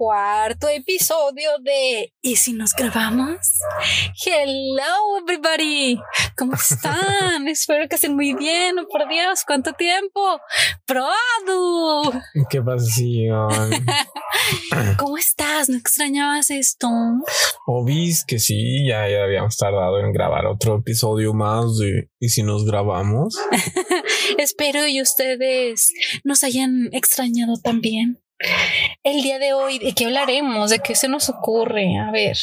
cuarto episodio de ¿Y si nos grabamos? Hello everybody, ¿cómo están? Espero que estén muy bien, oh, por Dios, ¿cuánto tiempo? Proadu. Qué pasión. ¿Cómo estás? ¿No extrañabas esto? Obis que sí, ya, ya habíamos tardado en grabar otro episodio más de ¿Y si nos grabamos? Espero y ustedes nos hayan extrañado también. El día de hoy, ¿de qué hablaremos? ¿De qué se nos ocurre? A ver,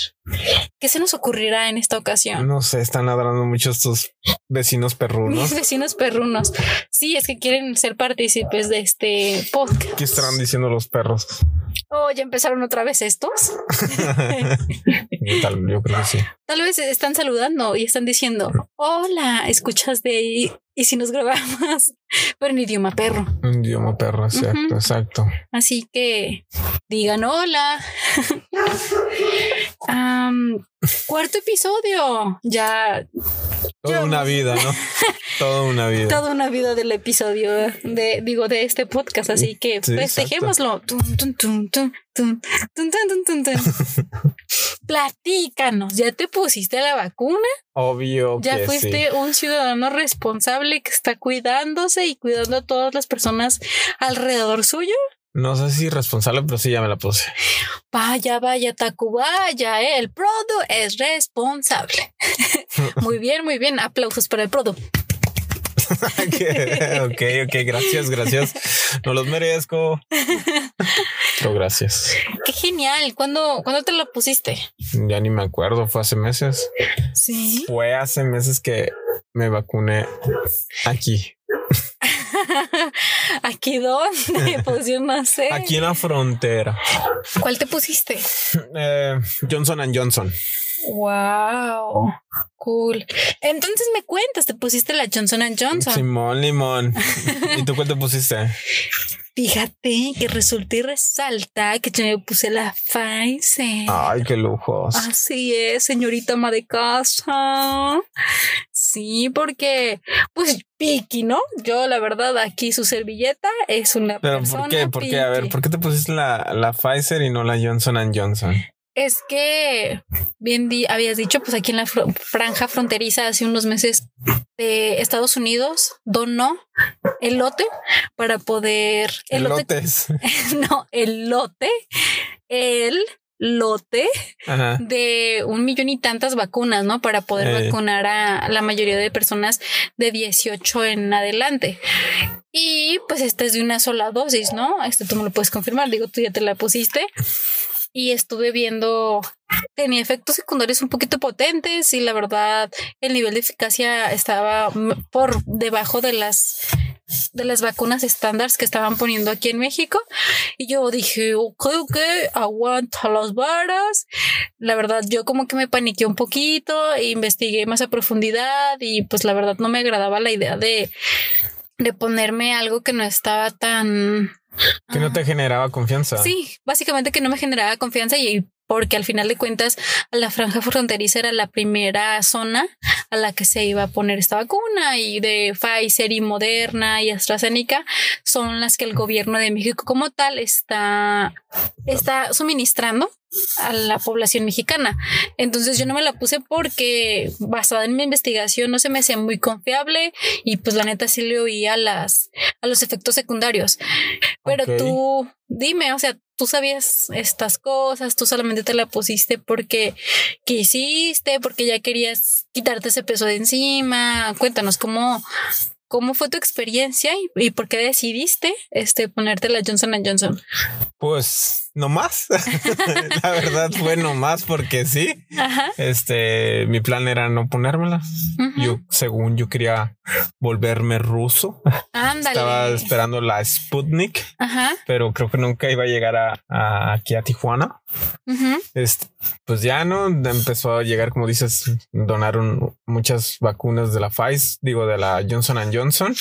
¿qué se nos ocurrirá en esta ocasión? No sé, están ladrando mucho estos vecinos perrunos. Mis vecinos perrunos. Sí, es que quieren ser partícipes de este podcast. ¿Qué estarán diciendo los perros? Oh, ya empezaron otra vez estos. Tal, yo creo que sí. Tal vez están saludando y están diciendo, hola, escuchas de ahí y si nos grabamos, pero en idioma perro. Un idioma perro, exacto, exacto. Así que digan hola. Cuarto episodio. Ya Toda una vida, ¿no? Toda una vida. Toda una vida del episodio de, digo, de este podcast. Así que sí, festejémoslo. Platícanos, ¿ya te pusiste la vacuna? Obvio. Ya fuiste un ciudadano responsable que está cuidándose y cuidando a todas las personas alrededor suyo. No sé si responsable, pero sí ya me la puse. Vaya, vaya, Tacubaya, ¿eh? el Prodo es responsable. muy bien, muy bien. Aplausos para el Prodo. ok, ok, gracias, gracias. No los merezco. Pero gracias. Qué genial. ¿Cuándo, ¿cuándo te lo pusiste? Ya ni me acuerdo, fue hace meses. Sí. Fue hace meses que me vacuné aquí, ¿Aquí dónde? Pues yo no sé. aquí en la frontera. ¿Cuál te pusiste? Eh, Johnson and Johnson. Wow. Cool. Entonces me cuentas, te pusiste la Johnson Johnson. Simón Limón. ¿Y tú cuál te pusiste? Fíjate que resulta y resalta que yo me puse la Pfizer. Ay, qué lujos. Así es, señorita ama de casa. Sí, porque, pues, Piki, ¿no? Yo, la verdad, aquí su servilleta es una Pero persona. ¿por qué? ¿Por qué? A ver, piqui. ¿por qué te pusiste la, la Pfizer y no la Johnson Johnson? Es que, bien di- habías dicho, pues aquí en la franja fronteriza hace unos meses de Estados Unidos donó el lote para poder. El lote, Elotes. no, el lote, el lote Ajá. de un millón y tantas vacunas, ¿no? Para poder Eh. vacunar a la mayoría de personas de 18 en adelante. Y pues esta es de una sola dosis, ¿no? Este tú me lo puedes confirmar, digo, tú ya te la pusiste. Y estuve viendo, tenía efectos secundarios un poquito potentes y la verdad el nivel de eficacia estaba por debajo de las de las vacunas estándares que estaban poniendo aquí en México. Y yo dije, ok, ok, aguanta las varas. La verdad, yo como que me paniqué un poquito, e investigué más a profundidad y pues la verdad no me agradaba la idea de, de ponerme algo que no estaba tan... Que no te generaba confianza. Sí, básicamente que no me generaba confianza y porque al final de cuentas la franja fronteriza era la primera zona a la que se iba a poner esta vacuna y de Pfizer y Moderna y AstraZeneca son las que el gobierno de México como tal está, está suministrando a la población mexicana. Entonces yo no me la puse porque basada en mi investigación no se me hacía muy confiable y pues la neta sí le oía las a los efectos secundarios. Pero tú dime, o sea, tú sabías estas cosas, tú solamente te la pusiste porque quisiste, porque ya querías quitarte ese peso de encima. Cuéntanos cómo cómo fue tu experiencia y, y por qué decidiste este ponerte la Johnson Johnson. Pues no más. la verdad fue no más porque sí. Ajá. Este, mi plan era no ponérmela. ujú. Yo, según yo quería volverme ruso, Ándale. estaba esperando la Sputnik, Ajá. pero creo que nunca iba a llegar a, a- aquí a Tijuana. Este, pues ya no empezó a llegar, como dices, donaron muchas vacunas de la Pfizer, digo de la Johnson Johnson,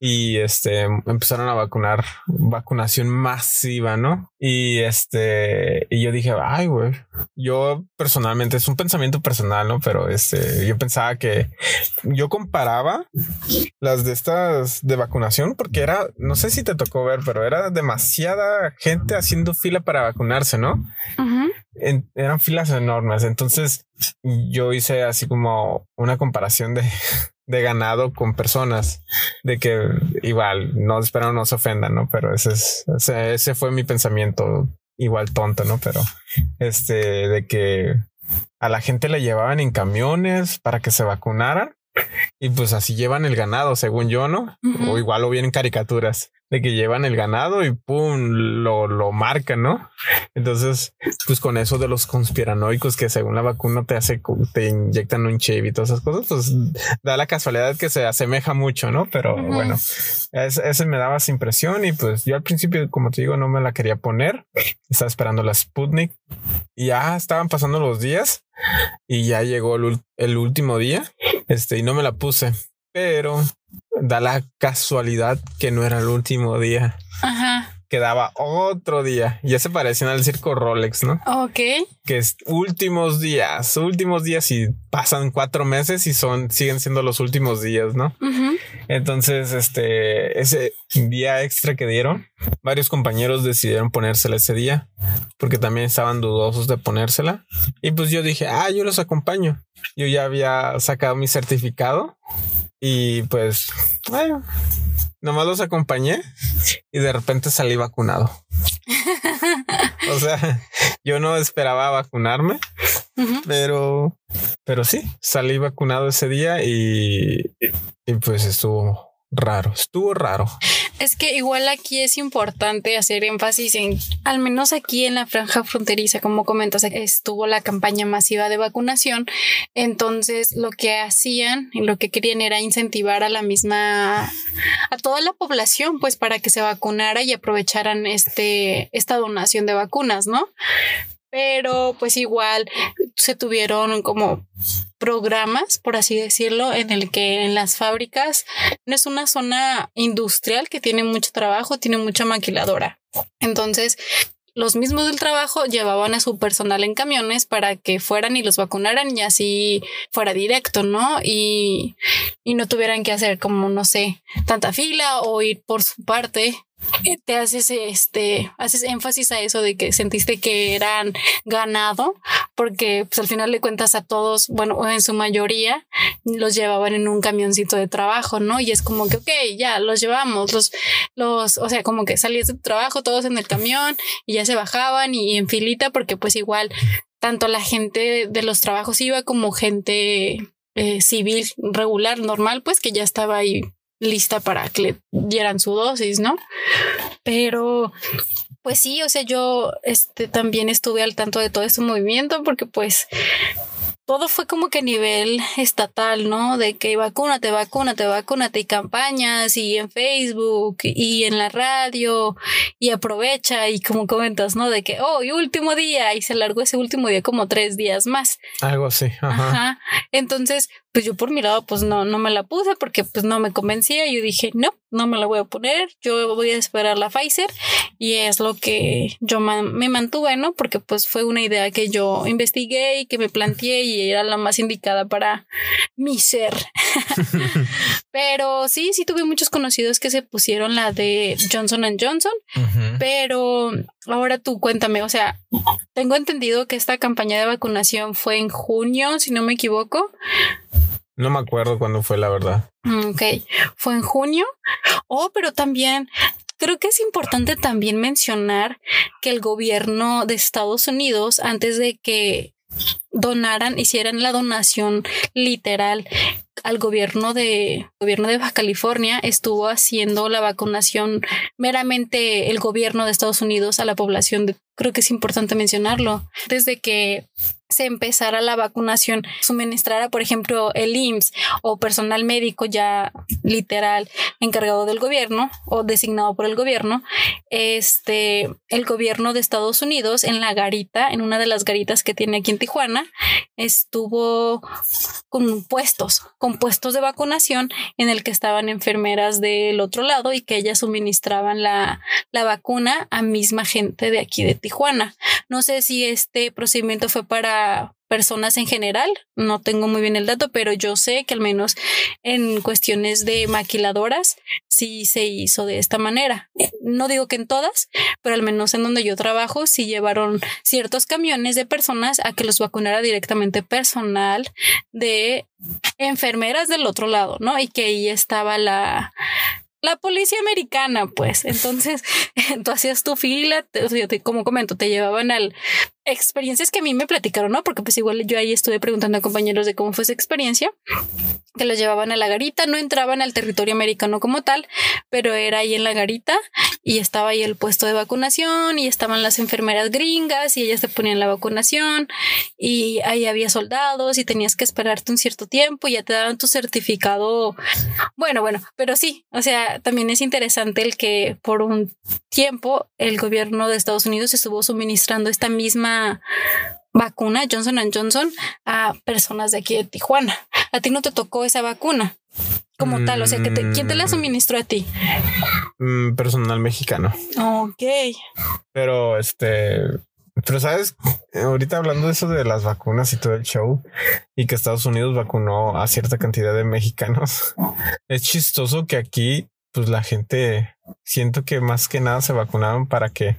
y este empezaron a vacunar vacunación masiva, ¿no? Y este, y yo dije, ay, güey, yo personalmente es un pensamiento personal, ¿no? Pero este, yo pensaba que yo comparaba las de estas de vacunación porque era, no sé si te tocó ver, pero era demasiada gente haciendo fila para vacunarse, ¿no? eran filas enormes. Entonces yo hice así como una comparación de, de ganado con personas, de que igual no espero no se ofendan, ¿no? Pero ese es, ese, fue mi pensamiento igual tonto, ¿no? Pero este de que a la gente le llevaban en camiones para que se vacunaran y pues así llevan el ganado, según yo, ¿no? O igual lo vienen caricaturas de que llevan el ganado y pum, lo, lo marcan, ¿no? Entonces, pues con eso de los conspiranoicos que según la vacuna te hace, te inyectan un chip y todas esas cosas, pues da la casualidad que se asemeja mucho, ¿no? Pero bueno, ese me daba esa impresión y pues yo al principio, como te digo, no me la quería poner. Estaba esperando la Sputnik y ya estaban pasando los días y ya llegó el, el último día, este, y no me la puse, pero da la casualidad que no era el último día. Ajá. Quedaba otro día. Ya se parecían al circo Rolex, ¿no? Ok. Que es últimos días, últimos días y pasan cuatro meses y son, siguen siendo los últimos días, ¿no? Entonces, este, ese día extra que dieron, varios compañeros decidieron ponérsela ese día porque también estaban dudosos de ponérsela. Y pues yo dije, ah, yo los acompaño. Yo ya había sacado mi certificado y pues, bueno, nomás los acompañé y de repente salí vacunado. o sea, yo no esperaba vacunarme, pero, pero sí, salí vacunado ese día y, y pues estuvo raro, estuvo raro. Es que igual aquí es importante hacer énfasis en, al menos aquí en la franja fronteriza, como comentas, estuvo la campaña masiva de vacunación. Entonces, lo que hacían y lo que querían era incentivar a la misma, a toda la población, pues para que se vacunara y aprovecharan este, esta donación de vacunas, ¿no? Pero pues igual se tuvieron como programas, por así decirlo, en el que en las fábricas no es una zona industrial que tiene mucho trabajo, tiene mucha maquiladora. Entonces, los mismos del trabajo llevaban a su personal en camiones para que fueran y los vacunaran y así fuera directo, ¿no? Y, y no tuvieran que hacer como, no sé, tanta fila o ir por su parte te haces este haces énfasis a eso de que sentiste que eran ganado porque pues al final le cuentas a todos bueno en su mayoría los llevaban en un camioncito de trabajo no y es como que ok ya los llevamos los los o sea como que salías de trabajo todos en el camión y ya se bajaban y en filita porque pues igual tanto la gente de los trabajos iba como gente eh, civil regular normal pues que ya estaba ahí lista para que le dieran su dosis, ¿no? Pero pues sí, o sea, yo este también estuve al tanto de todo este movimiento porque pues todo fue como que a nivel estatal, ¿no? De que vacúnate, vacúnate, vacúnate y campañas y en Facebook y en la radio y aprovecha y como comentas, ¿no? De que, oh, y último día y se largó ese último día como tres días más. Algo así. Ajá. Entonces, pues yo por mi lado, pues no, no me la puse porque pues no me convencía. Yo dije, no, no me la voy a poner. Yo voy a esperar la Pfizer y es lo que yo me mantuve, ¿no? Porque pues fue una idea que yo investigué y que me planteé y era la más indicada para mi ser. pero sí, sí tuve muchos conocidos que se pusieron la de Johnson Johnson, pero ahora tú cuéntame, o sea, tengo entendido que esta campaña de vacunación fue en junio, si no me equivoco. No me acuerdo cuándo fue, la verdad. Mm, ok, fue en junio. Oh, pero también creo que es importante también mencionar que el gobierno de Estados Unidos, antes de que donaran, hicieran la donación literal al gobierno de gobierno de Baja California estuvo haciendo la vacunación meramente el gobierno de Estados Unidos a la población creo que es importante mencionarlo desde que se empezara la vacunación, suministrara, por ejemplo, el IMSS o personal médico ya literal encargado del gobierno o designado por el gobierno, este, el gobierno de Estados Unidos en la garita, en una de las garitas que tiene aquí en Tijuana, estuvo con puestos, con puestos de vacunación en el que estaban enfermeras del otro lado y que ellas suministraban la, la vacuna a misma gente de aquí de Tijuana. No sé si este procedimiento fue para personas en general, no tengo muy bien el dato, pero yo sé que al menos en cuestiones de maquiladoras sí se hizo de esta manera. No digo que en todas, pero al menos en donde yo trabajo sí llevaron ciertos camiones de personas a que los vacunara directamente personal de enfermeras del otro lado, ¿no? Y que ahí estaba la la policía americana, pues. Entonces, tú hacías tu fila, te, como comento, te llevaban al experiencias que a mí me platicaron, ¿no? Porque pues igual yo ahí estuve preguntando a compañeros de cómo fue esa experiencia, que los llevaban a la garita, no entraban al territorio americano como tal, pero era ahí en la garita y estaba ahí el puesto de vacunación y estaban las enfermeras gringas y ellas te ponían la vacunación y ahí había soldados y tenías que esperarte un cierto tiempo y ya te daban tu certificado. Bueno, bueno, pero sí, o sea, también es interesante el que por un tiempo el gobierno de Estados Unidos estuvo suministrando esta misma vacuna Johnson Johnson a personas de aquí de Tijuana. A ti no te tocó esa vacuna como tal, o sea, que ¿quién te la mm. suministró a ti? Mm, personal mexicano. Ok. Pero este, pero sabes, ahorita hablando de eso de las vacunas y todo el show y que Estados Unidos vacunó a cierta cantidad de mexicanos, es chistoso que aquí pues la gente siento que más que nada se vacunaron para que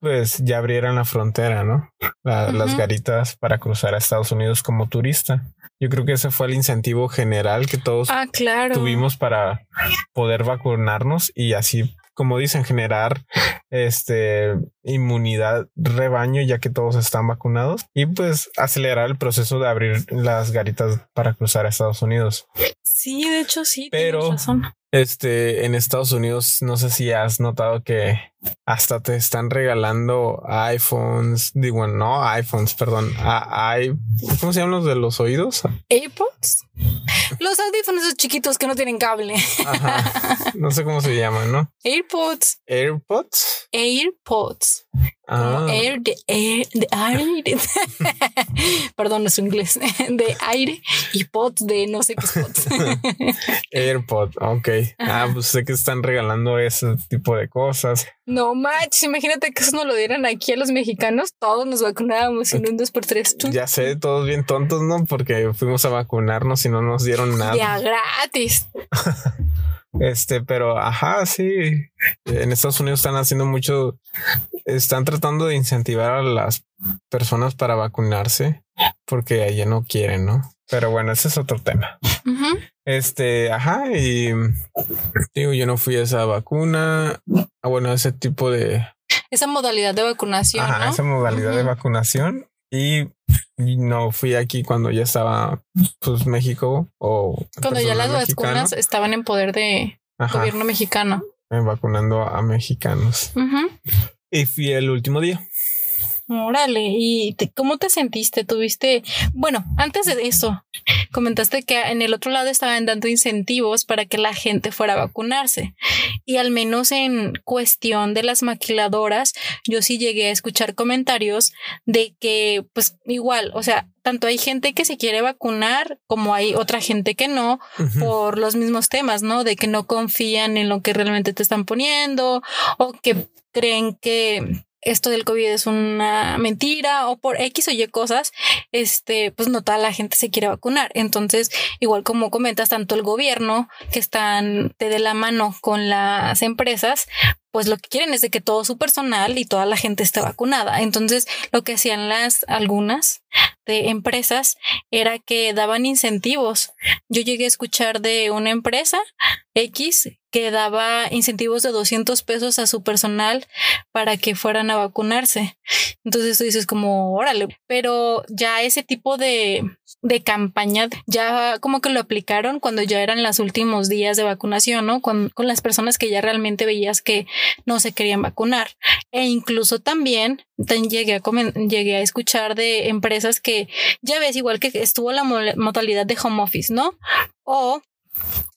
pues ya abrieran la frontera, ¿no? Las garitas para cruzar a Estados Unidos como turista. Yo creo que ese fue el incentivo general que todos ah, tuvimos para poder vacunarnos y así como dicen, generar este inmunidad rebaño ya que todos están vacunados y pues acelerar el proceso de abrir las garitas para cruzar a Estados Unidos. Sí, de hecho sí. Pero este en Estados Unidos no sé si has notado que hasta te están regalando iPhones, digo no iPhones, perdón, a, ¿cómo se llaman los de los oídos? AirPods. Los audífonos chiquitos que no tienen cable. No sé cómo se llaman, ¿no? AirPods. AirPods. AirPods. Ah. Air de, air de aire. Perdón, no es inglés. De aire y pods de no sé qué es pods. AirPod, ok. Ah, pues sé que están regalando ese tipo de cosas. No manches, imagínate que eso nos lo dieran aquí a los mexicanos, todos nos vacunábamos en un 2 por 3 Ya sé, todos bien tontos, ¿no? Porque fuimos a vacunarnos y no nos dieron nada. Ya gratis. Este, pero ajá, sí. En Estados Unidos están haciendo mucho, están tratando de incentivar a las personas para vacunarse porque allá no quieren, ¿no? Pero bueno, ese es otro tema. Este, ajá, y digo, yo no fui a esa vacuna, ah, bueno, ese tipo de... Esa modalidad de vacunación. Ajá, esa modalidad de vacunación. Y, no fui aquí cuando ya estaba, pues, México o... Cuando ya las vacunas estaban en poder de gobierno mexicano. Vacunando a mexicanos. Y fui el último día. Órale, ¿y cómo te sentiste? ¿Tuviste, bueno, antes de eso, comentaste que en el otro lado estaban dando incentivos para que la gente fuera a vacunarse. Y al menos en cuestión de las maquiladoras, yo sí llegué a escuchar comentarios de que, pues igual, o sea, tanto hay gente que se quiere vacunar como hay otra gente que no por los mismos temas, ¿no? De que no confían en lo que realmente te están poniendo o que creen que esto del COVID es una mentira o por X o Y cosas, este, pues no toda la gente se quiere vacunar. Entonces, igual como comentas, tanto el gobierno que están de la mano con las empresas, pues lo que quieren es de que todo su personal y toda la gente esté vacunada. Entonces, lo que hacían las algunas de empresas era que daban incentivos. Yo llegué a escuchar de una empresa X que daba incentivos de 200 pesos a su personal para que fueran a vacunarse. Entonces tú dices como, órale, pero ya ese tipo de, de campaña ya como que lo aplicaron cuando ya eran los últimos días de vacunación, ¿no? Con, con las personas que ya realmente veías que no se querían vacunar. E incluso también llegué a, llegué a escuchar de empresas empresas que ya ves, igual que estuvo la modalidad de home office, ¿no? O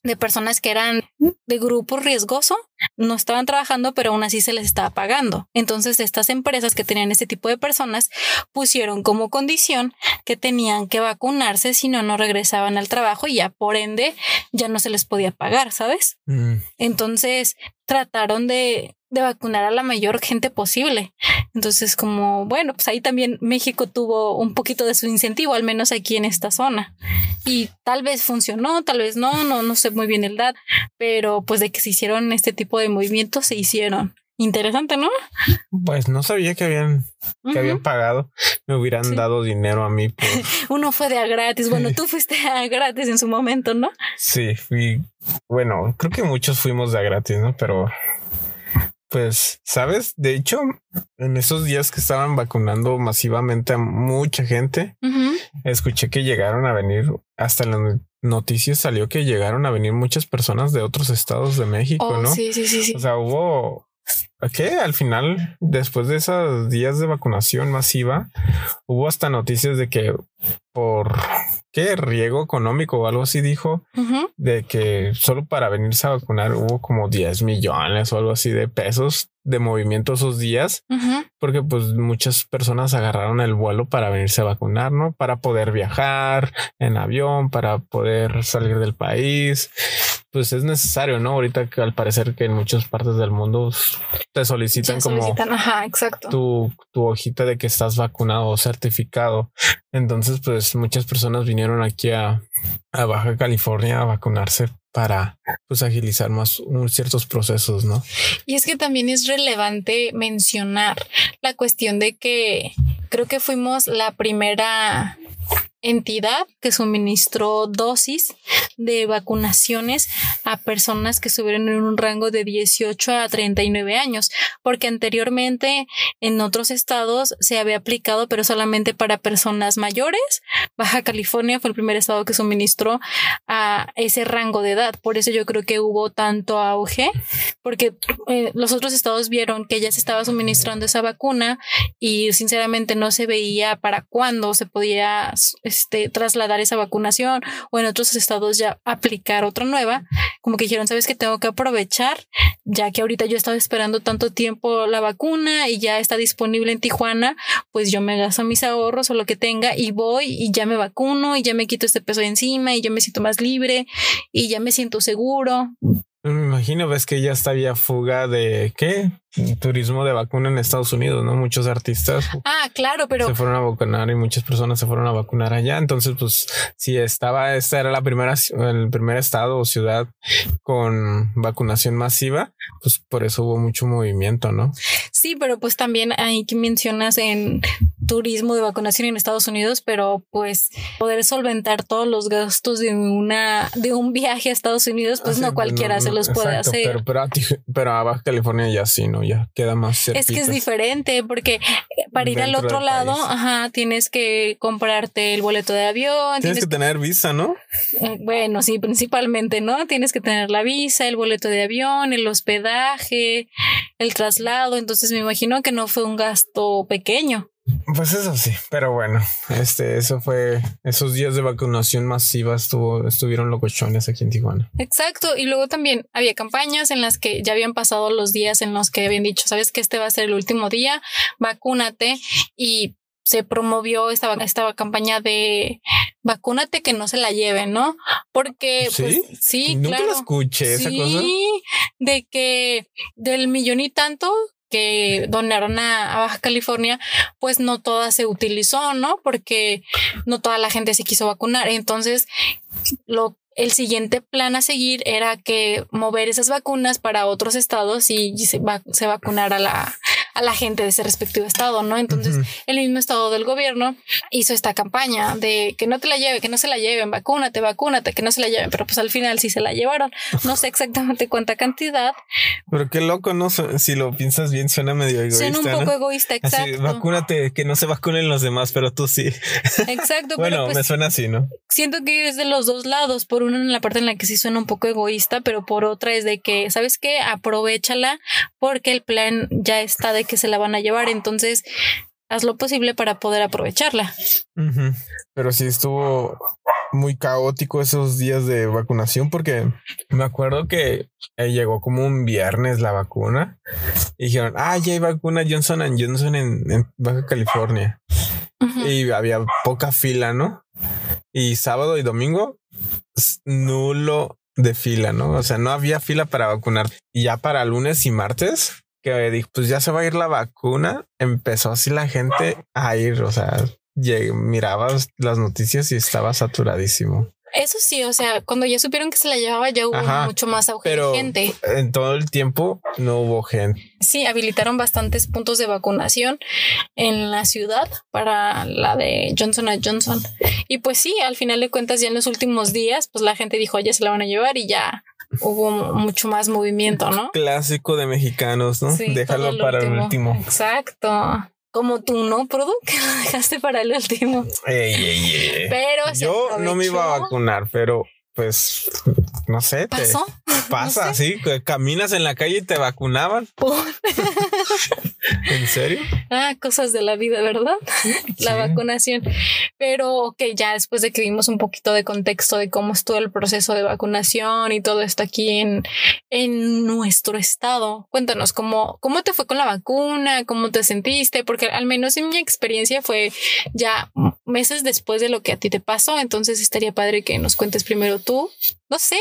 de personas que eran de grupo riesgoso, no estaban trabajando, pero aún así se les estaba pagando. Entonces, estas empresas que tenían este tipo de personas pusieron como condición que tenían que vacunarse, si no, no regresaban al trabajo y ya por ende ya no se les podía pagar, ¿sabes? Mm. Entonces, trataron de de vacunar a la mayor gente posible. Entonces, como, bueno, pues ahí también México tuvo un poquito de su incentivo, al menos aquí en esta zona. Y tal vez funcionó, tal vez no, no, no sé muy bien el dato, pero pues de que se hicieron este tipo de movimientos, se hicieron. Interesante, ¿no? Pues no sabía que habían, que habían pagado. Me hubieran dado dinero a mí. Uno fue de a gratis. Bueno, tú fuiste a gratis en su momento, ¿no? Sí, fui. Bueno, creo que muchos fuimos de a gratis, ¿no? Pero pues, ¿sabes? De hecho, en esos días que estaban vacunando masivamente a mucha gente, escuché que llegaron a venir, hasta las noticias salió que llegaron a venir muchas personas de otros estados de México, oh, ¿no? Sí, sí, sí, sí. O sea, hubo que al final, después de esos días de vacunación masiva, hubo hasta noticias de que por qué riego económico o algo así dijo, de que solo para venirse a vacunar hubo como 10 millones o algo así de pesos de movimiento esos días, porque pues muchas personas agarraron el vuelo para venirse a vacunar, ¿no? Para poder viajar en avión, para poder salir del país pues es necesario, ¿no? Ahorita que al parecer que en muchas partes del mundo te solicitan, como exacto. Tu, tu hojita de que estás vacunado o certificado. Entonces, pues muchas personas vinieron aquí a, a Baja California a vacunarse para pues agilizar más ciertos procesos, ¿no? Y es que también es relevante mencionar la cuestión de que creo que fuimos la primera entidad que suministró dosis de vacunaciones a personas que estuvieron en un rango de 18 a 39 años, porque anteriormente en otros estados se había aplicado, pero solamente para personas mayores. Baja California fue el primer estado que suministró a ese rango de edad. Por eso yo creo que hubo tanto auge, porque eh, los otros estados vieron que ya se estaba suministrando esa vacuna y sinceramente no se veía para cuándo se podía este, trasladar esa vacunación o en otros estados ya aplicar otra nueva, como que dijeron, sabes que tengo que aprovechar, ya que ahorita yo he estado esperando tanto tiempo la vacuna y ya está disponible en Tijuana, pues yo me gasto mis ahorros o lo que tenga y voy y ya me vacuno y ya me quito este peso de encima y yo me siento más libre y ya me siento seguro. Me imagino, ves que ya está fuga de qué? Turismo de vacuna en Estados Unidos, ¿no? Muchos artistas. Ah, claro, pero se fueron a vacunar y muchas personas se fueron a vacunar allá. Entonces, pues, si estaba, esta era la primera, el primer estado o ciudad con vacunación masiva, pues por eso hubo mucho movimiento, ¿no? Sí, pero pues también hay que mencionas en turismo de vacunación en Estados Unidos, pero pues poder solventar todos los gastos de una de un viaje a Estados Unidos, pues no cualquiera se los puede hacer. Pero, pero, a, pero a Baja California ya sí, ¿no? Ya queda más Es que es diferente porque eh, para ir al otro lado, ajá, tienes que comprarte el boleto de avión. Tienes, que, tener visa, ¿no? Eh, bueno, sí, principalmente, ¿no? Tienes que tener la visa, el boleto de avión, el hospedaje, el traslado. Entonces me imagino que no fue un gasto pequeño. Pues eso sí, pero bueno, este, eso fue esos días de vacunación masiva estuvo, estuvieron locochones aquí en Tijuana. Exacto, y luego también había campañas en las que ya habían pasado los días en los que habían dicho, sabes que este va a ser el último día, vacúnate y se promovió esta, esta campaña de vacúnate que no se la lleven, ¿no? Porque sí, pues, sí nunca claro, escuché esa cosa. De que del millón y tanto que donaron a, Baja California, pues no toda se utilizó, ¿no? Porque no toda la gente se quiso vacunar. Entonces, lo el siguiente plan a seguir era que mover esas vacunas para otros estados y se, va, se vacunara la, a la gente de ese respectivo estado, ¿no? Entonces, el mismo estado del gobierno hizo esta campaña de que no te la lleve, que no se la lleven, vacúnate, vacúnate, que no se la lleven, pero pues al final sí se la llevaron. No sé exactamente cuánta cantidad. Pero qué loco, ¿no? Si lo piensas bien, suena medio egoísta. Suena un poco egoísta, exacto. vacúnate, que no se vacunen los demás, pero tú sí. Exacto. bueno, pues me suena así, ¿no? Siento que es de los dos lados. Por uno, en la parte en la que sí suena un poco egoísta, pero por otra es de que, ¿sabes qué? Aprovechala porque el plan ya está de que se la van a llevar. Entonces, haz lo posible para poder aprovecharla. Pero sí estuvo muy caótico esos días de vacunación porque me acuerdo que eh, llegó como un viernes la vacuna y dijeron, ah, ya hay vacuna Johnson Johnson en, Baja California. Y había poca fila, ¿no? Y sábado y domingo, nulo de fila, ¿no? O sea, no había fila para vacunar. Y ya para lunes y martes, que dijo, pues ya se va a ir la vacuna, empezó así la gente a ir, o sea, mirabas las noticias y estaba saturadísimo. Eso sí, o sea, cuando ya supieron que se la llevaba, ya hubo mucho más auge de gente. En todo el tiempo no hubo gente. Sí, habilitaron bastantes puntos de vacunación en la ciudad para la de Johnson Johnson. Y pues sí, al final de cuentas, ya en los últimos días, pues la gente dijo, ya se la van a llevar y ya hubo mucho más movimiento, ¿no? Clásico de mexicanos, ¿no? Déjalo para el último. Exacto. Como tú, ¿no, Produ? Que lo dejaste para el último. Pero yo no me iba a vacunar, pero pues no sé, ¿Pasó? pasa así, caminas en la calle y te vacunaban. ¿En serio? Ah, cosas de la vida, ¿verdad? La vacunación. Pero que ya después de que vimos un poquito de contexto de cómo estuvo el proceso de vacunación y todo esto aquí en, en nuestro estado, cuéntanos cómo, cómo te fue con la vacuna, cómo te sentiste, porque al menos en mi experiencia fue ya meses después de lo que a ti te pasó, entonces estaría padre que nos cuentes primero tú no sé,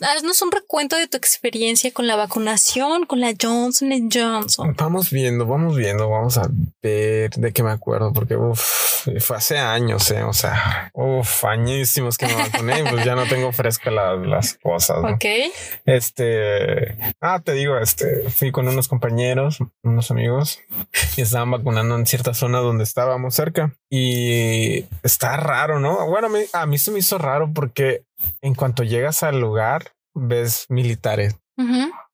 haznos un recuento de tu experiencia con la vacunación, con la Johnson Johnson. Vamos viendo, vamos viendo, vamos a ver de qué me acuerdo, porque fue hace años, eh, o sea, uf, añísimos que me vacuné, pues ya no tengo fresca las cosas. Ok. Este, ah, te digo, este, fui con unos compañeros, unos amigos, y estaban vacunando en cierta zona donde estábamos cerca. Y está raro, ¿no? Bueno, a mí, a mí se me hizo raro porque en cuanto llegas al lugar, ves militares.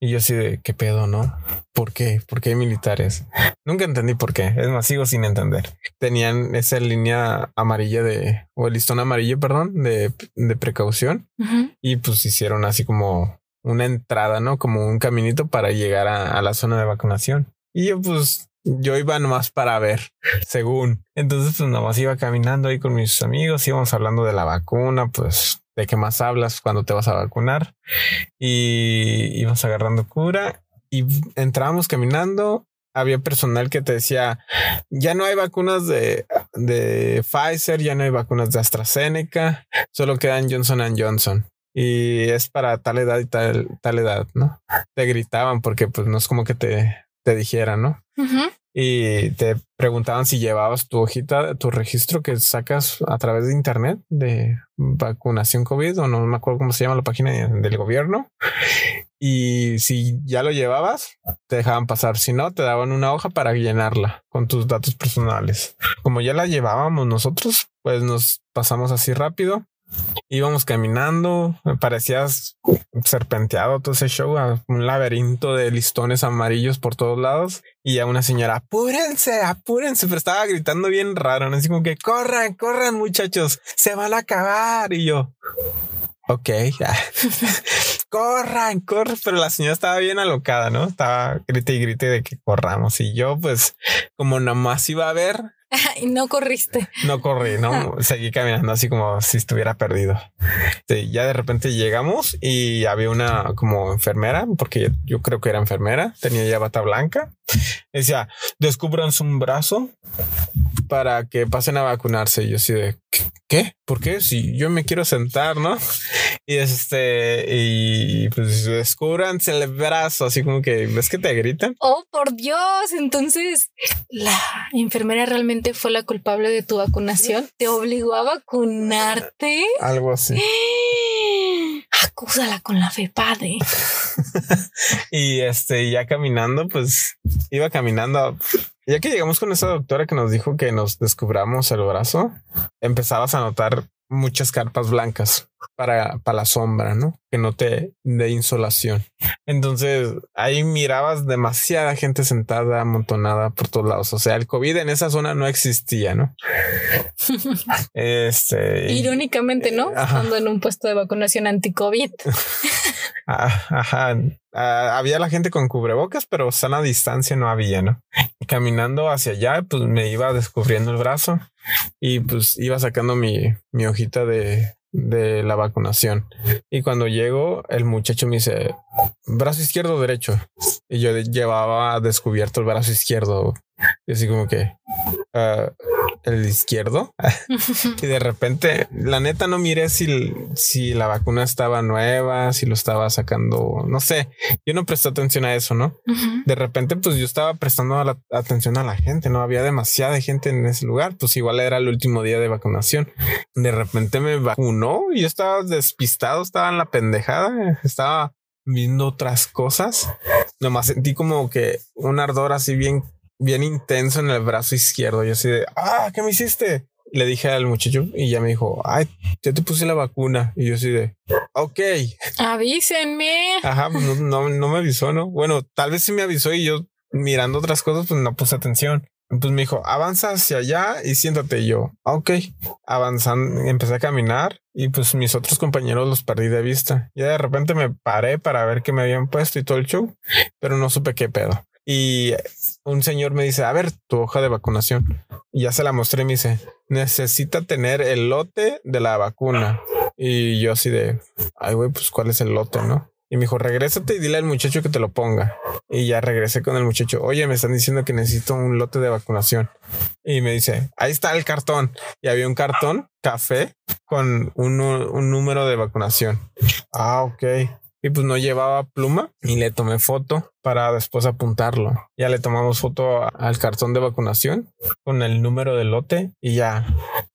Y yo sí de qué pedo, ¿no? ¿Por qué? ¿Por qué hay militares? Nunca entendí por qué. Es más, sigo sin entender. Tenían esa línea amarilla de, o el listón amarillo, perdón, de, de precaución. Y pues hicieron así como una entrada, ¿no? Como un caminito para llegar a, a la zona de vacunación. Y yo pues yo iba nomás para ver, según. Entonces, pues nomás iba caminando ahí con mis amigos, íbamos hablando de la vacuna, pues de qué más hablas cuando te vas a vacunar. Y íbamos agarrando cura y entrábamos caminando. Había personal que te decía, ya no hay vacunas de, de Pfizer, ya no hay vacunas de AstraZeneca, solo quedan Johnson Johnson y es para tal edad y tal, tal edad, ¿no? Te gritaban porque pues no es como que te te dijeran, ¿no? Y te preguntaban si llevabas tu hojita, tu registro que sacas a través de internet de vacunación COVID o no me acuerdo cómo se llama la página del gobierno. Y si ya lo llevabas, te dejaban pasar. Si no, te daban una hoja para llenarla con tus datos personales. Como ya la llevábamos nosotros, pues nos pasamos así rápido íbamos caminando, parecías serpenteado todo ese show, un laberinto de listones amarillos por todos lados y a una señora, apúrense, apúrense, pero estaba gritando bien raro, ¿no? así como que corran, corran muchachos, se van a acabar y yo. Ok, corran, corran, pero la señora estaba bien alocada, ¿no? Estaba grite y grite de que corramos y yo pues como nada más iba a ver, y no corriste. No corrí, no seguí caminando así como si estuviera perdido. ya de repente llegamos y había una como enfermera, porque yo creo que era enfermera, tenía ya bata blanca. Decía, descubran un brazo para que pasen a vacunarse. Y yo así de ¿qué? ¿Por qué? Si yo me quiero sentar, ¿no? Y este, y pues descubran el brazo, así como que ves que te gritan. Oh, por Dios. Entonces, la enfermera realmente fue la culpable de tu vacunación. Te obligó a vacunarte. Algo así. Acúsala con la fe, padre. y este, ya caminando, pues iba caminando ya que llegamos con esa doctora que nos dijo que nos descubramos el brazo, empezabas a notar muchas carpas blancas para, para la sombra, ¿no? Que no te de insolación. Entonces ahí mirabas demasiada gente sentada, amontonada por todos lados. O sea, el COVID en esa zona no existía, ¿no? este. Irónicamente, ¿no? Estando en un puesto de vacunación anti-COVID. Ah, ajá. Ah, había la gente con cubrebocas, pero sana distancia no había, ¿no? Caminando hacia allá, pues me iba descubriendo el brazo y pues iba sacando mi, mi hojita de, de la vacunación. Y cuando llego, el muchacho me dice, brazo izquierdo o derecho. Y yo llevaba descubierto el brazo izquierdo. Y así como que, uh, el izquierdo. y de repente, la neta no miré si, si la vacuna estaba nueva, si lo estaba sacando, no sé. Yo no presté atención a eso, ¿no? De repente, pues yo estaba prestando la atención a la gente, ¿no? Había demasiada gente en ese lugar, pues igual era el último día de vacunación. De repente me vacunó y yo estaba despistado, estaba en la pendejada, estaba viendo otras cosas. Nomás sentí como que un ardor así bien bien intenso en el brazo izquierdo. Yo así de, ah, ¿qué me hiciste? Le dije al muchacho y ya me dijo, ay, ya te puse la vacuna. Y yo así de, ok. Avísenme. Ajá, pues no, no, me avisó, ¿no? Bueno, tal vez sí me avisó y yo mirando otras cosas, pues no puse atención. Pues me dijo, avanza hacia allá y siéntate. Y yo, ok, avanzando, empecé a caminar y pues mis otros compañeros los perdí de vista. Ya de repente me paré para ver qué me habían puesto y todo el show, pero no supe qué pedo. Y un señor me dice, a ver, tu hoja de vacunación. Y ya se la mostré y me dice, necesita tener el lote de la vacuna. Y yo así de, ay, güey, pues cuál es el lote, ¿no? Y me dijo, regrésate y dile al muchacho que te lo ponga. Y ya regresé con el muchacho. Oye, me están diciendo que necesito un lote de vacunación. Y me dice, ahí está el cartón. Y había un cartón café con un, un número de vacunación. Ah, ok y pues no llevaba pluma y le tomé foto para después apuntarlo. Ya le tomamos foto al cartón de vacunación con el número del lote y ya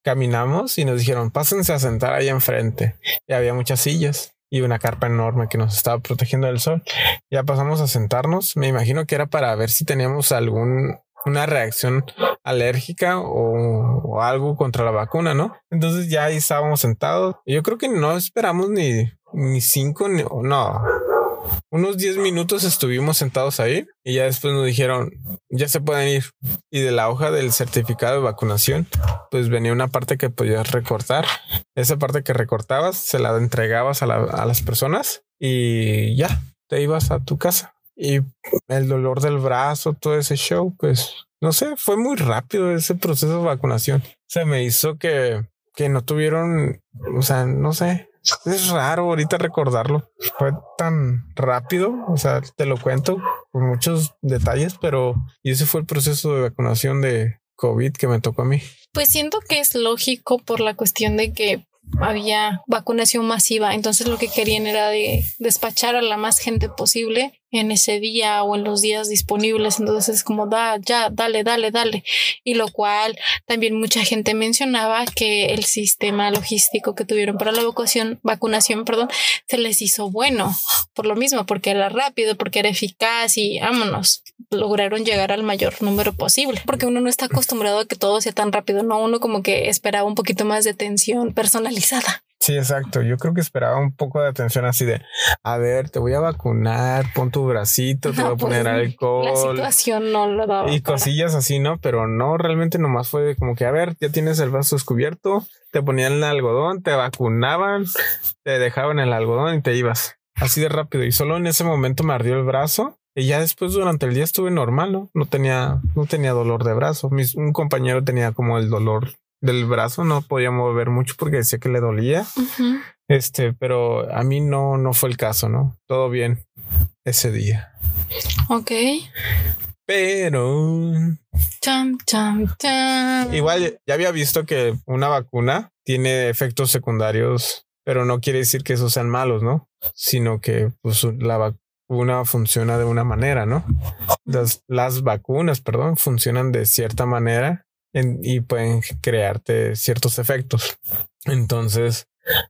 caminamos y nos dijeron pásense a sentar ahí enfrente. Y había muchas sillas y una carpa enorme que nos estaba protegiendo del sol. Ya pasamos a sentarnos. Me imagino que era para ver si teníamos algún una reacción alérgica o, algo contra la vacuna, ¿no? Entonces ya ahí estábamos sentados. Yo creo que no esperamos ni, ni cinco, no. Unos diez minutos estuvimos sentados ahí y ya después nos dijeron, ya se pueden ir. Y de la hoja del certificado de vacunación, pues venía una parte que podías recortar. Esa parte que recortabas, se la entregabas a, a las personas y ya, te ibas a tu casa. Y el dolor del brazo, todo ese show, pues no sé, fue muy rápido ese proceso de vacunación. Se me hizo que, que no tuvieron, o sea, no sé, es raro ahorita recordarlo. Fue tan rápido, o sea, te lo cuento con muchos detalles, pero y ese fue el proceso de vacunación de COVID que me tocó a mí. Pues siento que es lógico por la cuestión de que había vacunación masiva, entonces lo que querían era de despachar a la más gente posible en ese día o en los días disponibles. Entonces es como, da, ya, dale, dale, dale. Y lo cual también mucha gente mencionaba que el sistema logístico que tuvieron para la vacunación, vacunación, perdón, se les hizo bueno por lo mismo, porque era rápido, porque era eficaz y vámonos, lograron llegar al mayor número posible, porque uno no está acostumbrado a que todo sea tan rápido, no, uno como que esperaba un poquito más de atención personalizada. Sí, exacto. Yo creo que esperaba un poco de atención así de, a ver, te voy a vacunar, pon tu bracito, te voy a poner pues, alcohol. La situación no lo daba. Y cosillas así, ¿no? Pero no, realmente nomás fue como que, a ver, ya tienes el brazo descubierto, te ponían el algodón, te vacunaban, te dejaban el algodón y te ibas. Así de rápido. Y solo en ese momento me ardió el brazo. Y ya después durante el día estuve normal, ¿no? No tenía, no tenía dolor de brazo. un compañero tenía como el dolor del brazo, no podía mover mucho porque decía que le dolía. Este, pero a mí no, no fue el caso, ¿no? Todo bien ese día. Ok. Pero. Igual ya había visto que una vacuna tiene efectos secundarios, pero no quiere decir que esos sean malos, ¿no? Sino que pues, la vacuna funciona de una manera, ¿no? Las, las vacunas, perdón, funcionan de cierta manera y pueden crearte ciertos efectos. Entonces,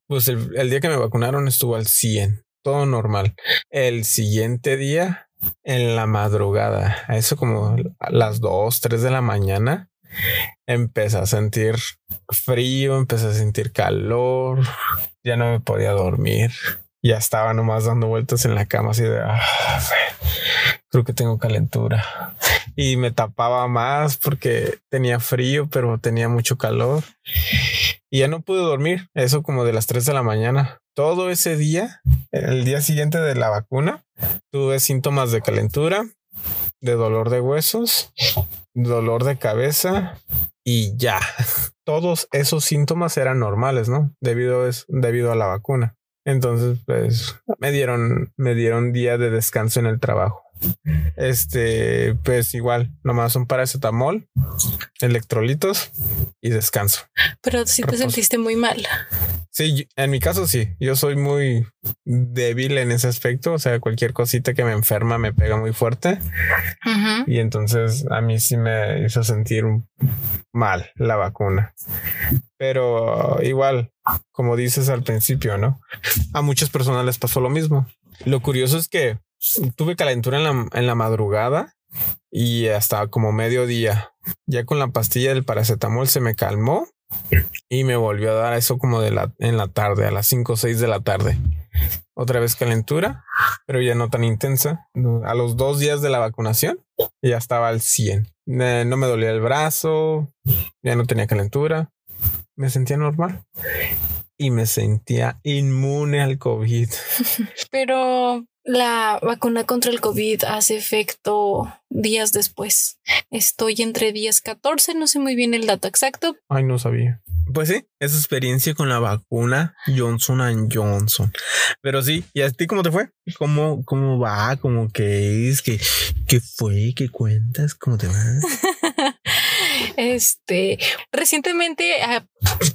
pues el, día que me vacunaron estuvo al 100, todo normal. El siguiente día, en la madrugada, a eso como a las 2, 3 de la mañana, empecé a sentir frío, empecé a sentir calor, ya no me podía dormir. Ya estaba nomás dando vueltas en la cama así de... Ah, creo que tengo calentura. Y me tapaba más porque tenía frío, pero tenía mucho calor. Y ya no pude dormir. Eso como de las 3 de la mañana. todo ese día, el día siguiente de la vacuna, tuve síntomas de calentura, de dolor de huesos, dolor de cabeza y ya. Todos esos síntomas eran normales, ¿no? Debido, debido a la vacuna. Entonces, pues me dieron, me dieron día de descanso en el trabajo. Este, pues igual, nomás son paracetamol, electrolitos y descanso. Pero si te sentiste muy mal. Sí, en mi caso sí. Yo soy muy débil en ese aspecto. O sea, cualquier cosita que me enferma me pega muy fuerte. Y entonces a mí sí me hizo sentir mal la vacuna. Pero igual, como dices al principio, ¿no? A muchas personas les pasó lo mismo. Lo curioso es que tuve calentura en la, en la madrugada y hasta como mediodía. Ya con la pastilla del paracetamol se me calmó y me volvió a dar eso como de la en la tarde, a las 5 o 6 de la tarde. Otra vez calentura, pero ya no tan intensa. A los dos días de la vacunación ya estaba al 100. No me dolía el brazo, ya no tenía calentura, me sentía normal y me sentía inmune al COVID. Pero la vacuna contra el COVID hace efecto días después. Estoy entre días 14, no sé muy bien el dato exacto. Ay, no sabía. Pues sí, esa experiencia con la vacuna Johnson Johnson. Pero sí, ¿y a ti cómo te fue? ¿Cómo, cómo va? ¿Cómo que es? ¿Qué, qué fue? ¿Qué cuentas? ¿Cómo te va? Este, recientemente ah,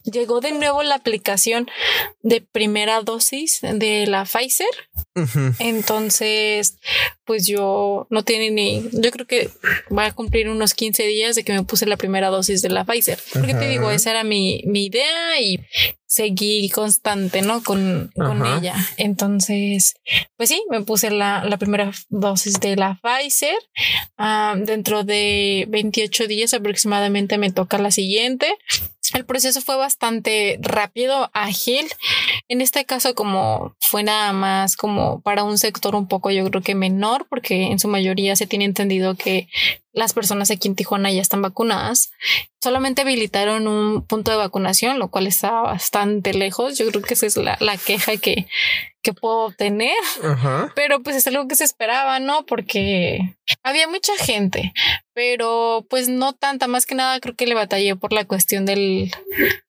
llegó de nuevo la aplicación de primera dosis de la Pfizer. Entonces, pues yo no tiene ni, yo creo que va a cumplir unos 15 días de que me puse la primera dosis de la Pfizer. Porque te digo, esa era mi, mi idea y seguí constante, ¿no? Con, con ella. Entonces, pues sí, me puse la, la primera dosis de la Pfizer. Ah, dentro de 28 días aproximadamente me toca la siguiente. El proceso fue bastante rápido, ágil. En este caso, como fue nada más como para un sector un poco, yo creo que menor, porque en su mayoría se tiene entendido que las personas aquí en Tijuana ya están vacunadas. Solamente habilitaron un punto de vacunación, lo cual está bastante lejos. Yo creo que esa es la, la queja que, que puedo tener, pero pues es algo que se esperaba, ¿no? Porque había mucha gente, pero pues no tanta, más que nada creo que le batallé por la cuestión del...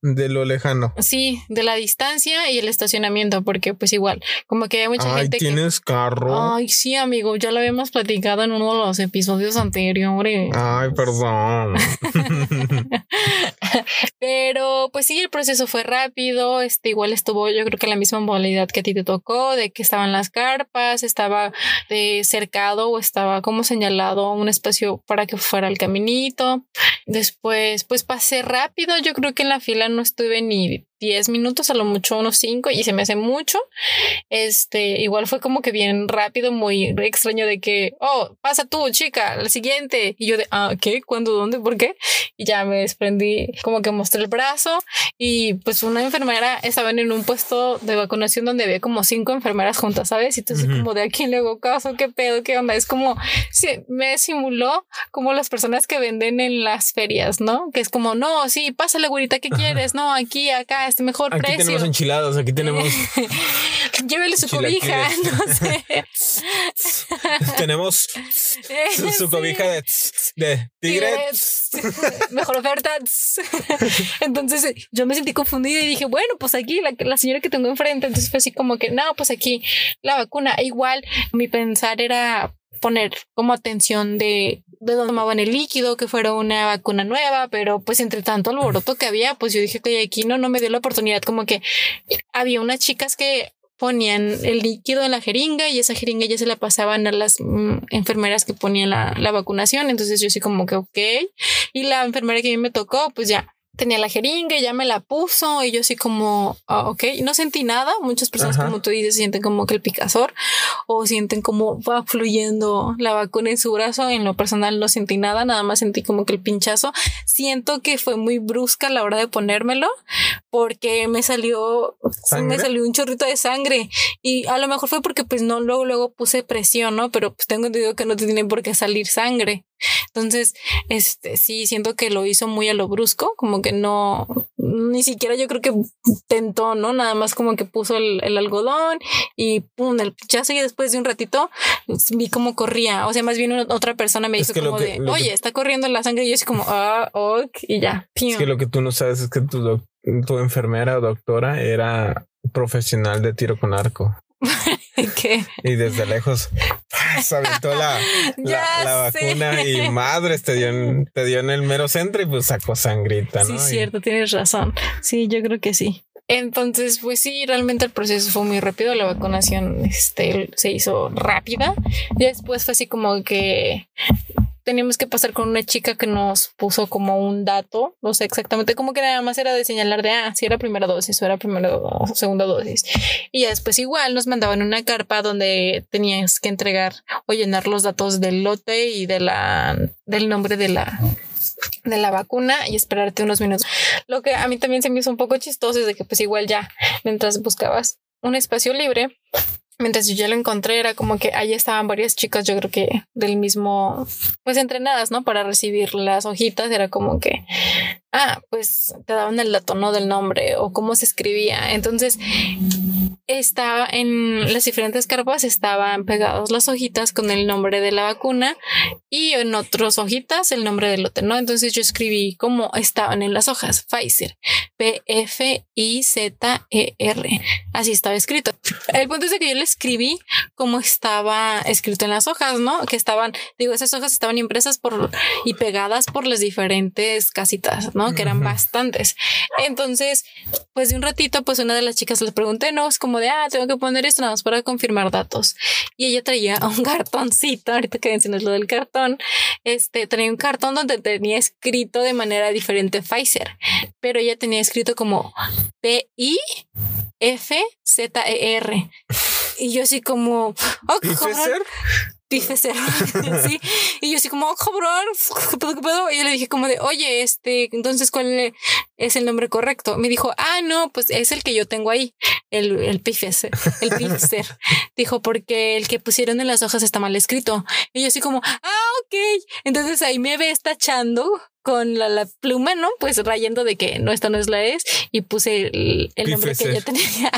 De lo lejano. Sí, de la distancia y el estacionamiento, porque pues igual, como que hay mucha Ay, gente... ¿Tienes carro? Ay, sí, amigo, ya lo habíamos platicado en uno de los episodios anteriores. Ay, perdón. pero pues sí, el proceso fue rápido, este igual estuvo yo creo que la misma modalidad que a ti te tocó de que estaban las carpas, estaba de cercado o estaba como señalado un espacio para que fuera el caminito. Después, pues pasé rápido. Yo creo que en la fila no estuve ni 10 minutos, a lo mucho unos 5 y se me hace mucho. Este, igual fue como que bien rápido, muy extraño de que, oh, pasa tú, chica, la siguiente. Y yo de, ah, ¿qué? ¿Cuándo? ¿Dónde? ¿Por qué? Y ya me desprendí, como que mostré el brazo y pues una enfermera estaban en un puesto de vacunación donde había como cinco enfermeras juntas, ¿sabes? Y entonces como de aquí le hago caso, ¿qué pedo? ¿Qué onda? Es como, sí, me simuló como las personas que venden en las ferias, ¿no? Que es como, no, sí, pásale, güerita, ¿qué quieres? No, aquí, acá, este mejor aquí precio. tenemos enchiladas, aquí tenemos. Llévele su cobija, no sé. tenemos su, cobija de, de tigre. mejor oferta. Entonces yo me sentí confundida y dije, bueno, pues aquí la, señora que tengo enfrente. Entonces fue así como que, no, pues aquí la vacuna. Igual mi pensar era poner como atención de de dónde tomaban el líquido, que fuera una vacuna nueva, pero pues entre tanto alboroto que había, pues yo dije que aquí no, no me dio la oportunidad, como que había unas chicas que ponían el líquido en la jeringa y esa jeringa ya se la pasaban a las mm, enfermeras que ponían la, la, vacunación. Entonces yo sí como que ok. Y la enfermera que a mí me tocó, pues ya tenía la jeringa ya me la puso y yo así como, ah, ok, no sentí nada. Muchas personas, como tú dices, sienten como que el picazor o sienten como va fluyendo la vacuna en su brazo. En lo personal no sentí nada, nada más sentí como que el pinchazo. Siento que fue muy brusca a la hora de ponérmelo porque me salió, me salió un chorrito de sangre y a lo mejor fue porque pues no, luego, luego puse presión, ¿no? Pero pues tengo entendido que no te tiene por qué salir sangre. Entonces, este, sí, siento que lo hizo muy a lo brusco, como que no, ni siquiera yo creo que tentó, ¿no? Nada más como que puso el, algodón y pum, el pichazo y después de un ratito vi cómo corría. O sea, más bien otra persona me dijo como de, oye, está corriendo la sangre y yo así como, ah, ok, y ya. Es que lo que tú no sabes es que tu, tu enfermera o doctora era profesional de tiro con arco. ¿Qué? Y desde lejos se aventó la, la, vacuna y madres te dio, en, te dio en el mero centro y pues sacó sangrita, ¿no? Sí, cierto, tienes razón. Sí, yo creo que sí. Entonces, pues sí, realmente el proceso fue muy rápido. La vacunación este, se hizo rápida. Y después fue así como que teníamos que pasar con una chica que nos puso como un dato, no sé exactamente, como que nada más era de señalar de, ah, si era primera dosis o era primera o segunda dosis. Y ya después igual nos mandaban una carpa donde tenías que entregar o llenar los datos del lote y de la, del nombre de la, de la vacuna y esperarte unos minutos. Lo que a mí también se me hizo un poco chistoso es de que pues igual ya mientras buscabas un espacio libre, mientras yo ya lo encontré, era como que ahí estaban varias chicas, yo creo que del mismo, pues entrenadas, ¿no? Para recibir las hojitas, era como que, ah, pues te daban el dato, ¿no? Del nombre o cómo se escribía. Entonces, estaba en las diferentes carpas estaban pegadas las hojitas con el nombre de la vacuna y en otras hojitas el nombre del lote, ¿no? Entonces yo escribí como estaban en las hojas, Pfizer, P-F-I-Z-E-R. Así estaba escrito. El punto es que yo le escribí como estaba escrito en las hojas, ¿no? Que estaban, digo, esas hojas estaban impresas por y pegadas por las diferentes casitas, ¿no? Que eran bastantes. Entonces, pues de un ratito, pues una de las chicas le pregunté, ¿no? Es como de, ah, tengo que poner esto nada más para confirmar datos. Y ella traía un cartoncito, ahorita que mencionas lo del cartón, este, traía un cartón donde tenía escrito de manera diferente Pfizer, pero ella tenía escrito como P-I F Z E R. Y yo así como, oh, Pfizer. sí. Y yo así como, oh, cabrón, ¿qué pedo, qué pedo? Y yo le dije como de, oye, este, entonces, ¿cuál es el nombre correcto? Me dijo, ah, no, pues es el que yo tengo ahí, el, el el Pfizer. dijo, porque el que pusieron en las hojas está mal escrito. Y yo así como, ah, ok. Entonces ahí me ves tachando con la, la, pluma, ¿no? Pues rayando de que no, esta no es la es y puse el, el nombre que ella tenía.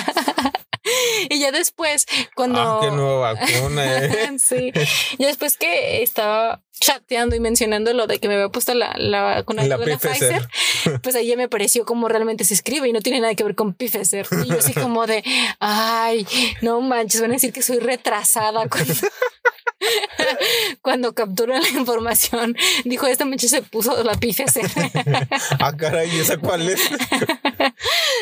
y ya después, cuando. Ah, qué nueva vacuna, ¿eh? sí. Y después que estaba chateando y mencionando lo de que me había puesto la, la vacuna de la Pfizer, pues ahí ya me pareció como realmente se escribe y no tiene nada que ver con Pfizer. Y yo así como de, ay, no manches, van a decir que soy retrasada. Cuando... Cuando capturó la información, dijo: Esta muchacha se puso la pifia. ah, caray, ¿y esa cuál es?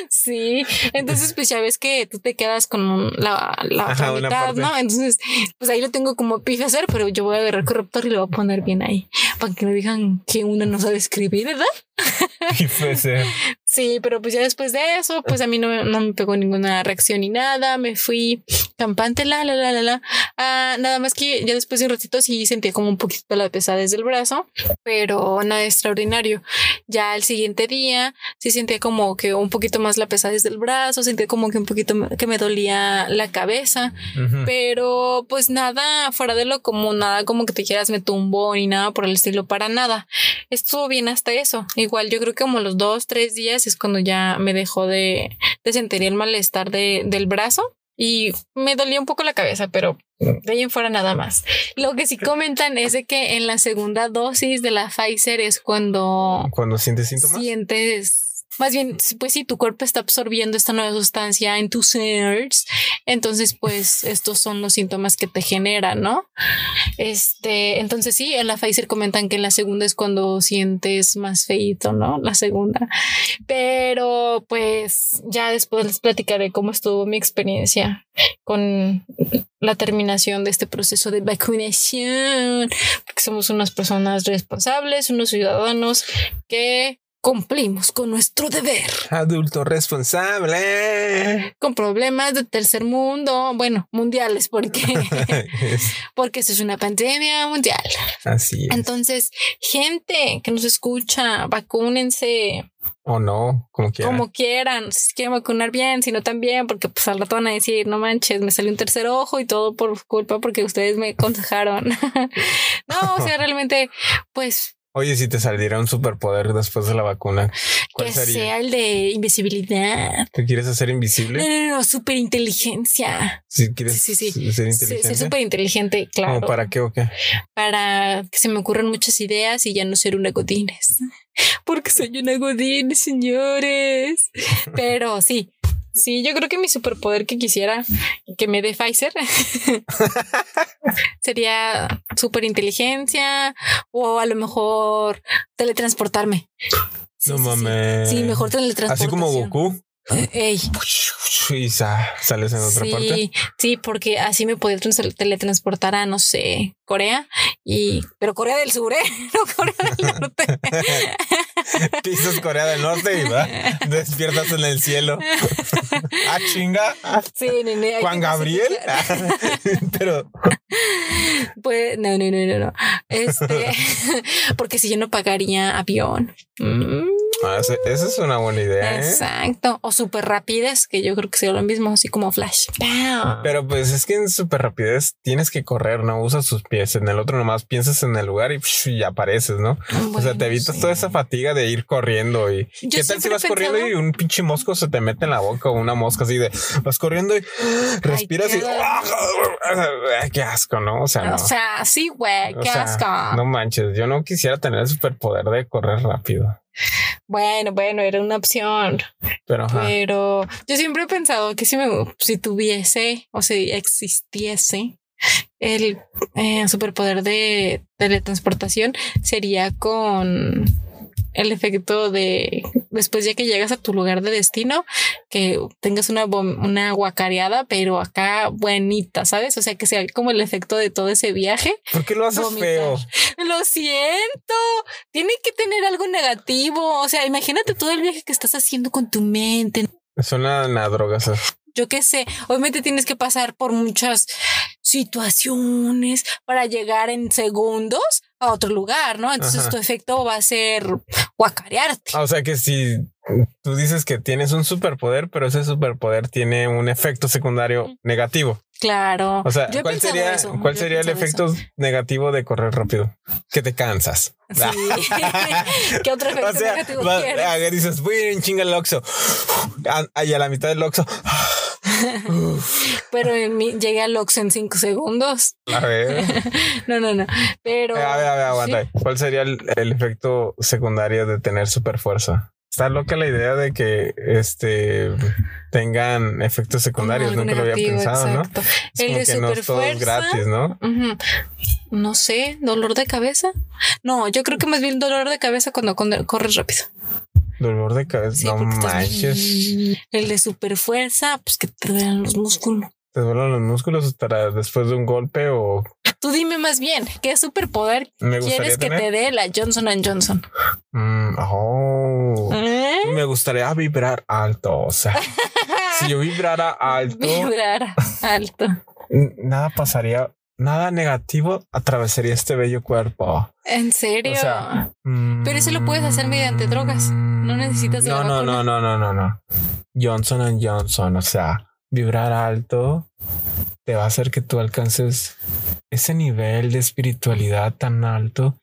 sí, entonces, pues ya ves que tú te quedas con la, la mitad, ¿no? Entonces, pues ahí lo tengo como pifia hacer, pero yo voy a agarrar corruptor y lo voy a poner bien ahí para que no digan que uno no sabe escribir, ¿verdad? Sí, pero pues ya después de eso, pues a mí no, no, me pegó ninguna reacción ni nada. Me fui campante, la, la, la, la, la. Ah, nada más que ya después de un ratito sí sentía como un poquito la pesadez del brazo, pero nada extraordinario. Ya el siguiente día sí sentía como que un poquito más la pesadez del brazo, sentía como que un poquito que me dolía la cabeza, pero pues nada fuera de lo común, nada como que te quieras me tumbó ni nada por el estilo, para nada. Estuvo bien hasta eso. Igual yo creo que como los dos, tres días es cuando ya me dejó de, de sentir el malestar de, del brazo y me dolía un poco la cabeza, pero de ahí en fuera nada más. Lo que sí comentan es de que en la segunda dosis de la Pfizer es cuando... Cuando sientes síntomas. Sientes más bien, pues si tu cuerpo está absorbiendo esta nueva sustancia en tus cells, entonces pues estos son los síntomas que te generan, ¿no? Este, entonces sí, en la Pfizer comentan que en la segunda es cuando sientes más feito, ¿no? La segunda. Pero pues ya después les platicaré cómo estuvo mi experiencia con la terminación de este proceso de vacunación, porque somos unas personas responsables, unos ciudadanos que cumplimos con nuestro deber. Adulto responsable. Con problemas de tercer mundo, bueno, mundiales, porque, porque eso es una pandemia mundial. Así es. Entonces, gente que nos escucha, vacúnense. O no, como quieran. Como quieran, si quieren vacunar bien, si no también, porque pues al rato van a decir, no manches, me salió un tercer ojo y todo por culpa porque ustedes me aconsejaron. no, o sea, realmente, pues Oye, si te saliera un superpoder después de la vacuna, ¿cuál que sería? sea el de invisibilidad. ¿Te quieres hacer No, invisible? no, no, super inteligencia. Si quieres Sí, sí, ser Ser inteligente. súper inteligente, claro. ¿Cómo para qué o qué? Para que se me ocurran muchas ideas y ya no ser una godines. Porque soy una godines, señores. Pero sí, sí, yo creo que mi superpoder que quisiera que me dé Pfizer sería super inteligencia o a lo mejor teletransportarme. Sí, no sí. mames. Sí, mejor teletransportación. Así como Goku. Ey, Y sa- sales en otra sí, parte. sí, porque así me podía trans- teletransportar a, no sé, Corea y, pero Corea del Sur, ¿eh? No Corea del Norte. Pisas Corea del Norte y va, despiertas en el cielo. Ah, chinga. Sí, nene. Juan Gabriel. Pero Pues, no, no, no, no, no. Este, porque si yo no pagaría avión. Mm, ah, ese- esa es una buena idea. ¿eh? Exacto. O súper rápidas, que yo creo que sería lo mismo, así como Flash. Pero pues es que en super rapidez tienes que correr, no usas tus pies. En el otro nomás piensas en el lugar y, psh, y apareces, ¿no? o sea, te evitas sí. toda esa fatiga de ir corriendo y Yo qué tal si vas corriendo y un pinche mosco se te mete en la boca o una mosca así de vas corriendo y respiras y qué Ay, qué asco, ¿no? O sea, no. O sea, sí, güey, O qué sea, asco. No manches, yo no quisiera tener el superpoder de correr rápido. Bueno, bueno, era una opción. Pero ajá. Pero yo siempre he pensado que si me si tuviese o si existiese el eh, superpoder de teletransportación sería con el efecto de después ya que llegas a tu lugar de destino que tengas una una guacareada pero acá buenita sabes o sea que sea como el efecto de todo ese viaje ¿Por qué lo haces vomitar. feo? lo siento. Tiene que tener algo negativo. O sea, imagínate todo el viaje que estás haciendo con tu mente. Suena a drogas. Yo qué sé. Obviamente tienes que pasar por muchas situaciones para llegar en segundos a otro lugar, ¿no? Entonces Ajá. tu efecto va a ser guacarearte. Ah, O sea que si tú dices que tienes un superpoder, pero ese superpoder tiene un efecto secundario negativo. Claro. O sea, Yo ¿cuál sería, eso, ¿cuál yo sería el efecto negativo de correr rápido? Que te cansas. Sí. ¿Qué otro efecto O sea, negativo va- quieres? ah, dices, voy a ir en chinga al Oxxo. Ah, Ahí a la mitad del Oxxo. Pero en llegué al Ox en cinco segundos. A ver. No, no, no. Pero. A ver, a ver, aguanta. Sí. ¿Cuál sería el, el efecto secundario de tener super fuerza? Está loca la idea de que este tengan efectos secundarios. Nunca lo había pensado, ¿no? Es El como de que no es todo superfuerza. gratis, ¿no? Sé, dolor de cabeza. No, yo creo que más bien dolor de cabeza cuando corres rápido. Dolor de cabeza. Sí, no manches. El de super fuerza, pues que te duelen los músculos. ¿Te duelen los músculos para después de un golpe o Tú dime más bien, ¿qué superpoder quieres que tener? te dé la Johnson Johnson? Mm, oh. ¿Eh? Me gustaría vibrar alto. O sea, si yo vibrara alto, Vibrar alto. nada pasaría, nada negativo atravesaría este bello cuerpo. ¿En serio? O sea, mm, Pero eso lo puedes hacer mediante drogas. No necesitas no, la no, vacuna. no, no, no, no, no. Johnson Johnson, o sea, vibrar alto te va a hacer que tú alcances ese nivel de espiritualidad tan alto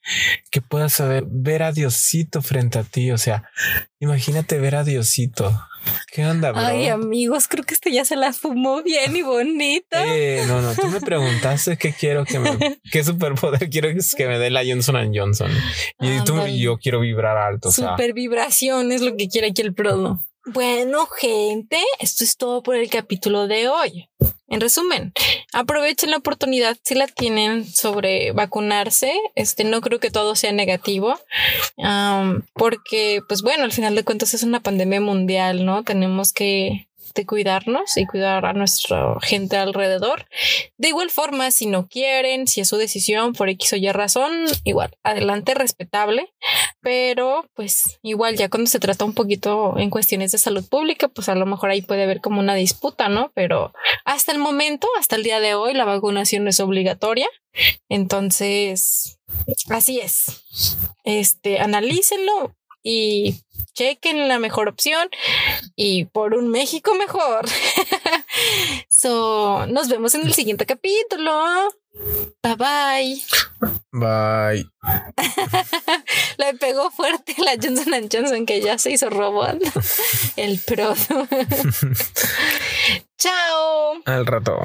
que puedas saber ver a Diosito frente a ti. O sea, imagínate ver a Diosito. ¿Qué onda, bro? Ay, amigos, creo que este ya se la fumó bien y bonita. Eh, no, no, tú me preguntaste qué quiero que me, qué superpoder quiero que, me dé la Johnson Johnson. Y tú, Ándale. yo quiero vibrar alto. O sea, Super vibración es lo que quiere aquí el prodo. Bueno, gente, esto es todo por el capítulo de hoy. En resumen, aprovechen la oportunidad si la tienen sobre vacunarse. Este no creo que todo sea negativo, porque, pues bueno, al final de cuentas es una pandemia mundial, ¿no? Tenemos que de cuidarnos y cuidar a nuestra gente alrededor. De igual forma, si no quieren, si es su decisión por X o Y razón, igual, adelante, respetable pero pues igual ya cuando se trata un poquito en cuestiones de salud pública, pues a lo mejor ahí puede haber como una disputa, ¿no? Pero hasta el momento, hasta el día de hoy, la vacunación es obligatoria. Entonces, así es. Este, analícenlo y chequen la mejor opción y por un México mejor. So, nos vemos en el siguiente capítulo. Bye bye. Bye. Le pegó fuerte la Johnson Johnson que ya se hizo robot. El pro. Chao. Al rato.